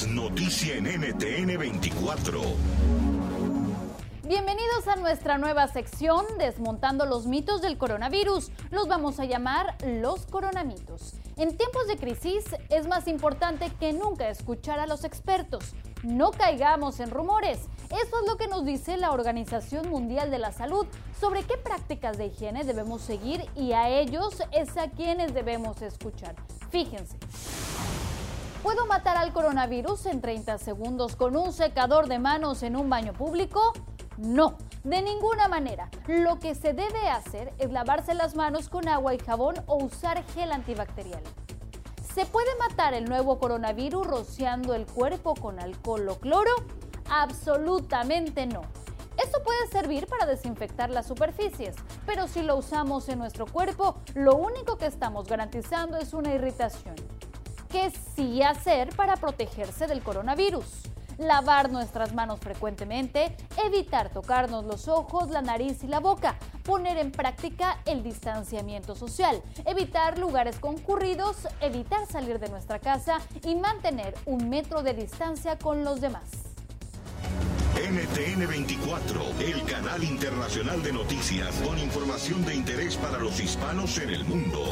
noticia en NTN 24. Bienvenidos a nuestra nueva sección Desmontando los mitos del coronavirus. Los vamos a llamar los coronamitos. En tiempos de crisis es más importante que nunca escuchar a los expertos. No caigamos en rumores. Eso es lo que nos dice la Organización Mundial de la Salud sobre qué prácticas de higiene debemos seguir y a ellos es a quienes debemos escuchar. Fíjense. ¿Puedo matar al coronavirus en 30 segundos con un secador de manos en un baño público? No, de ninguna manera. Lo que se debe hacer es lavarse las manos con agua y jabón o usar gel antibacterial. ¿Se puede matar el nuevo coronavirus rociando el cuerpo con alcohol o cloro? Absolutamente no. Esto puede servir para desinfectar las superficies, pero si lo usamos en nuestro cuerpo, lo único que estamos garantizando es una irritación. ¿Qué sí hacer para protegerse del coronavirus? lavar nuestras manos frecuentemente, evitar tocarnos los ojos, la nariz y la boca, poner en práctica el distanciamiento social, evitar lugares concurridos, evitar salir de nuestra casa y mantener un metro de distancia con los demás. NTN 24, el canal internacional de noticias con información de interés para los hispanos en el mundo.